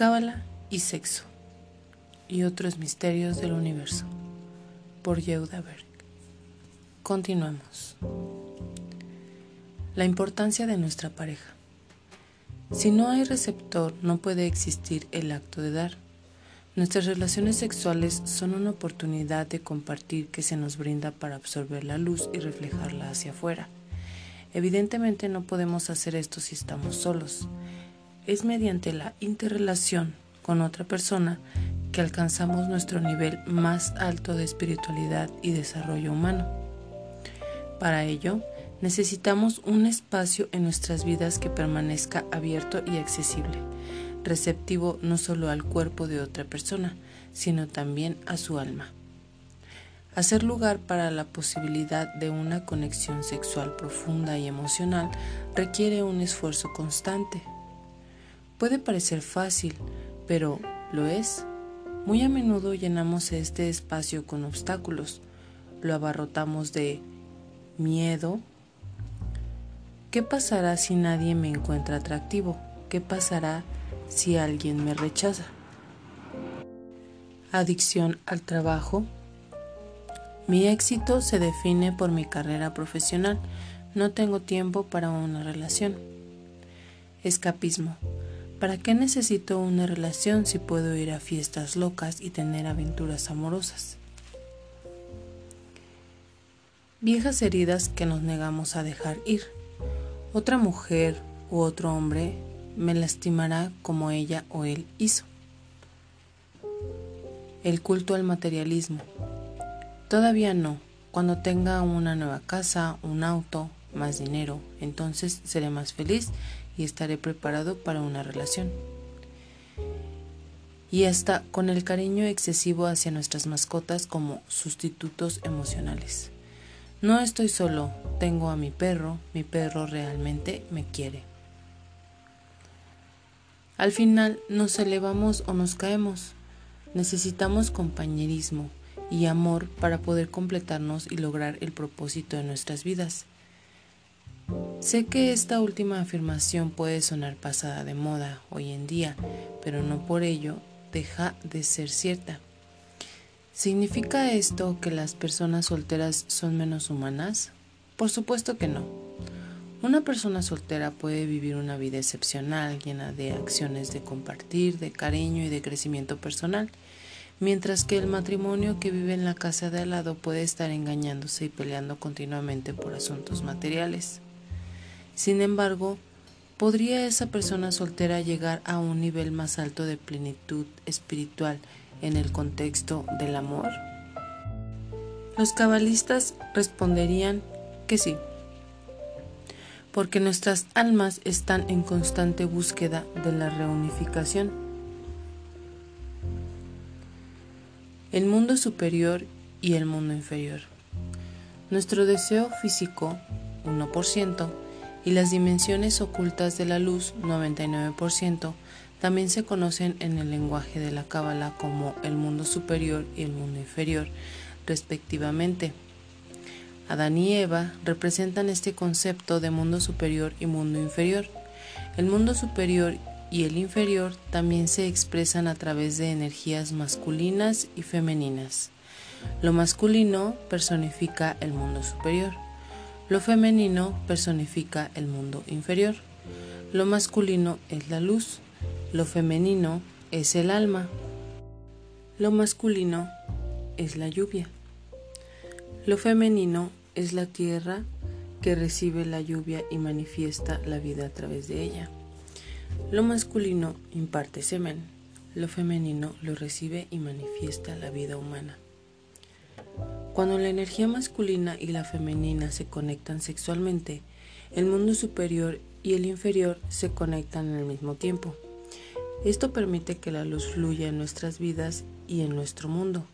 Cábala y sexo y otros misterios del universo por Yehuda Berg. Continuamos. La importancia de nuestra pareja. Si no hay receptor, no puede existir el acto de dar. Nuestras relaciones sexuales son una oportunidad de compartir que se nos brinda para absorber la luz y reflejarla hacia afuera. Evidentemente no podemos hacer esto si estamos solos. Es mediante la interrelación con otra persona que alcanzamos nuestro nivel más alto de espiritualidad y desarrollo humano. Para ello, necesitamos un espacio en nuestras vidas que permanezca abierto y accesible receptivo no solo al cuerpo de otra persona, sino también a su alma. Hacer lugar para la posibilidad de una conexión sexual profunda y emocional requiere un esfuerzo constante. Puede parecer fácil, pero lo es. Muy a menudo llenamos este espacio con obstáculos, lo abarrotamos de miedo. ¿Qué pasará si nadie me encuentra atractivo? ¿Qué pasará si alguien me rechaza. Adicción al trabajo. Mi éxito se define por mi carrera profesional. No tengo tiempo para una relación. Escapismo. ¿Para qué necesito una relación si puedo ir a fiestas locas y tener aventuras amorosas? Viejas heridas que nos negamos a dejar ir. Otra mujer u otro hombre me lastimará como ella o él hizo. El culto al materialismo. Todavía no. Cuando tenga una nueva casa, un auto, más dinero, entonces seré más feliz y estaré preparado para una relación. Y hasta con el cariño excesivo hacia nuestras mascotas como sustitutos emocionales. No estoy solo, tengo a mi perro, mi perro realmente me quiere. Al final nos elevamos o nos caemos. Necesitamos compañerismo y amor para poder completarnos y lograr el propósito de nuestras vidas. Sé que esta última afirmación puede sonar pasada de moda hoy en día, pero no por ello deja de ser cierta. ¿Significa esto que las personas solteras son menos humanas? Por supuesto que no. Una persona soltera puede vivir una vida excepcional, llena de acciones de compartir, de cariño y de crecimiento personal, mientras que el matrimonio que vive en la casa de al lado puede estar engañándose y peleando continuamente por asuntos materiales. Sin embargo, ¿podría esa persona soltera llegar a un nivel más alto de plenitud espiritual en el contexto del amor? Los cabalistas responderían que sí porque nuestras almas están en constante búsqueda de la reunificación. El mundo superior y el mundo inferior. Nuestro deseo físico, 1%, y las dimensiones ocultas de la luz, 99%, también se conocen en el lenguaje de la Cábala como el mundo superior y el mundo inferior, respectivamente. Adán y Eva representan este concepto de mundo superior y mundo inferior. El mundo superior y el inferior también se expresan a través de energías masculinas y femeninas. Lo masculino personifica el mundo superior. Lo femenino personifica el mundo inferior. Lo masculino es la luz. Lo femenino es el alma. Lo masculino es la lluvia. Lo femenino es la tierra que recibe la lluvia y manifiesta la vida a través de ella. Lo masculino imparte semen, lo femenino lo recibe y manifiesta la vida humana. Cuando la energía masculina y la femenina se conectan sexualmente, el mundo superior y el inferior se conectan al mismo tiempo. Esto permite que la luz fluya en nuestras vidas y en nuestro mundo.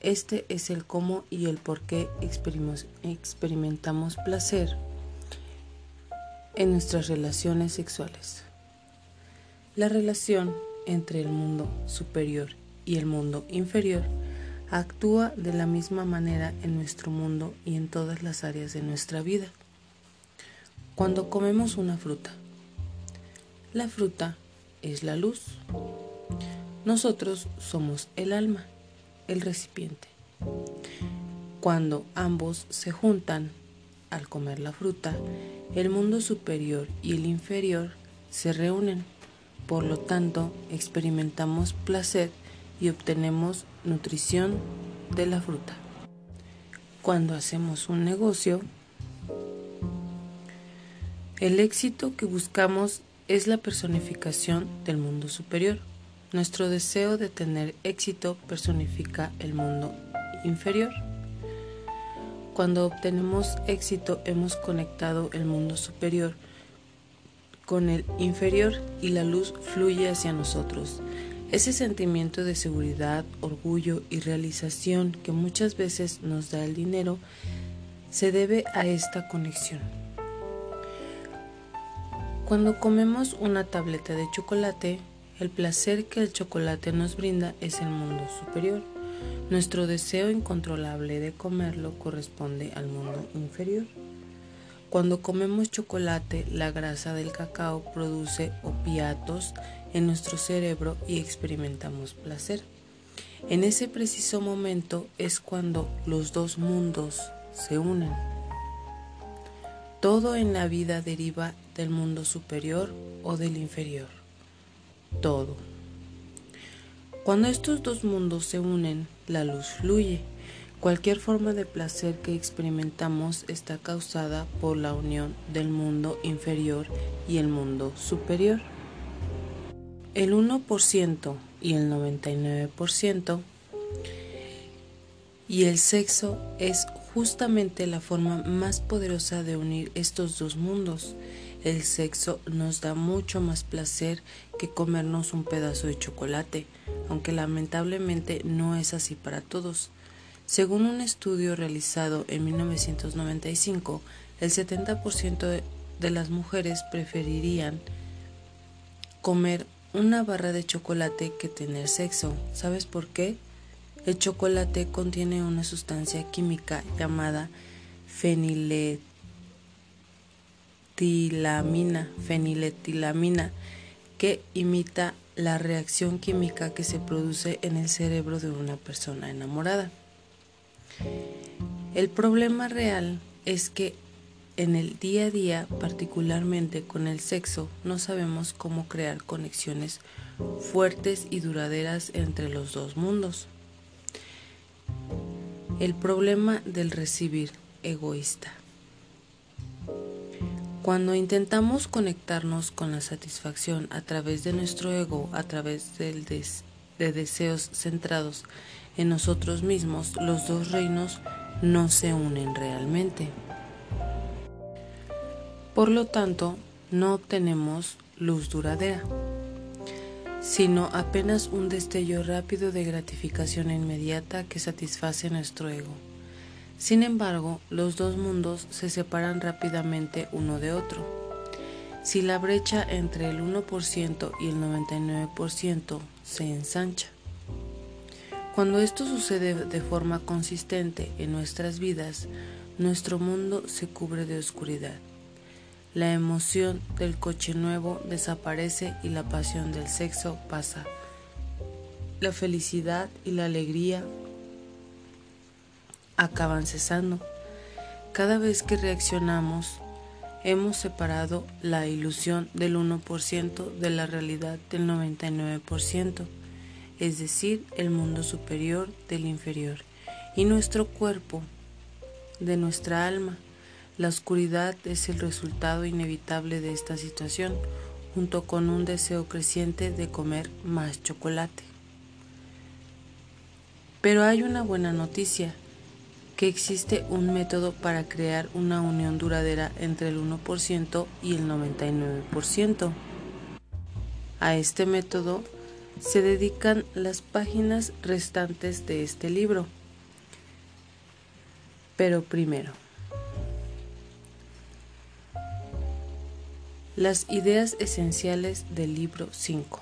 Este es el cómo y el por qué experimentamos placer en nuestras relaciones sexuales. La relación entre el mundo superior y el mundo inferior actúa de la misma manera en nuestro mundo y en todas las áreas de nuestra vida. Cuando comemos una fruta, la fruta es la luz. Nosotros somos el alma, el recipiente. Cuando ambos se juntan al comer la fruta, el mundo superior y el inferior se reúnen. Por lo tanto, experimentamos placer y obtenemos nutrición de la fruta. Cuando hacemos un negocio, el éxito que buscamos es la personificación del mundo superior. Nuestro deseo de tener éxito personifica el mundo inferior. Cuando obtenemos éxito hemos conectado el mundo superior con el inferior y la luz fluye hacia nosotros. Ese sentimiento de seguridad, orgullo y realización que muchas veces nos da el dinero se debe a esta conexión. Cuando comemos una tableta de chocolate, el placer que el chocolate nos brinda es el mundo superior. Nuestro deseo incontrolable de comerlo corresponde al mundo inferior. Cuando comemos chocolate, la grasa del cacao produce opiatos en nuestro cerebro y experimentamos placer. En ese preciso momento es cuando los dos mundos se unen. Todo en la vida deriva del mundo superior o del inferior. Todo. Cuando estos dos mundos se unen, la luz fluye. Cualquier forma de placer que experimentamos está causada por la unión del mundo inferior y el mundo superior. El 1% y el 99% y el sexo es justamente la forma más poderosa de unir estos dos mundos. El sexo nos da mucho más placer que comernos un pedazo de chocolate, aunque lamentablemente no es así para todos. Según un estudio realizado en 1995, el 70% de las mujeres preferirían comer una barra de chocolate que tener sexo. ¿Sabes por qué? El chocolate contiene una sustancia química llamada feniletilamina feniletilamina, que imita la reacción química que se produce en el cerebro de una persona enamorada. El problema real es que en el día a día, particularmente con el sexo, no sabemos cómo crear conexiones fuertes y duraderas entre los dos mundos. El problema del recibir egoísta. Cuando intentamos conectarnos con la satisfacción a través de nuestro ego, a través de deseos centrados en nosotros mismos, los dos reinos no se unen realmente. Por lo tanto, no obtenemos luz duradera, sino apenas un destello rápido de gratificación inmediata que satisface nuestro ego. Sin embargo, los dos mundos se separan rápidamente uno de otro. Si la brecha entre el 1% y el 99% se ensancha. Cuando esto sucede de forma consistente en nuestras vidas, nuestro mundo se cubre de oscuridad. La emoción del coche nuevo desaparece y la pasión del sexo pasa. La felicidad y la alegría acaban cesando. Cada vez que reaccionamos, hemos separado la ilusión del 1% de la realidad del 99%, es decir, el mundo superior del inferior, y nuestro cuerpo de nuestra alma. La oscuridad es el resultado inevitable de esta situación, junto con un deseo creciente de comer más chocolate. Pero hay una buena noticia, que existe un método para crear una unión duradera entre el 1% y el 99%. A este método se dedican las páginas restantes de este libro. Pero primero, las ideas esenciales del libro 5.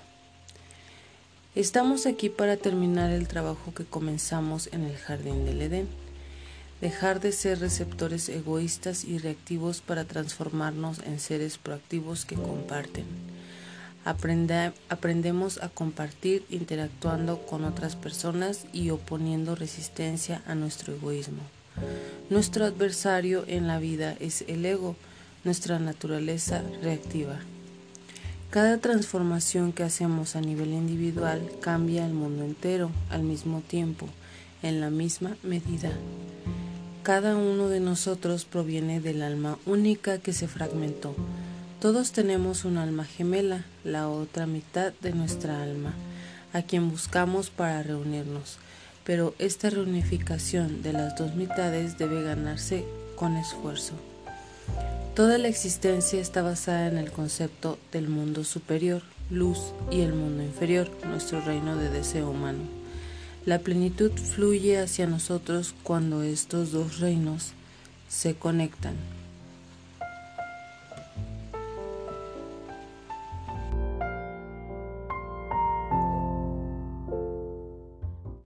Estamos aquí para terminar el trabajo que comenzamos en el jardín del Edén dejar de ser receptores egoístas y reactivos para transformarnos en seres proactivos que comparten. aprendemos a compartir interactuando con otras personas y oponiendo resistencia a nuestro egoísmo. Nuestro adversario en la vida es el ego, nuestra naturaleza reactiva. Cada transformación que hacemos a nivel individual cambia el mundo entero al mismo tiempo, en la misma medida. Cada uno de nosotros proviene del alma única que se fragmentó. Todos tenemos un alma gemela, la otra mitad de nuestra alma, a quien buscamos para reunirnos pero esta reunificación de las dos mitades debe ganarse con esfuerzo. Toda la existencia está basada en el concepto del mundo superior, luz, y el mundo inferior, nuestro reino de deseo humano. La plenitud fluye hacia nosotros cuando estos dos reinos se conectan.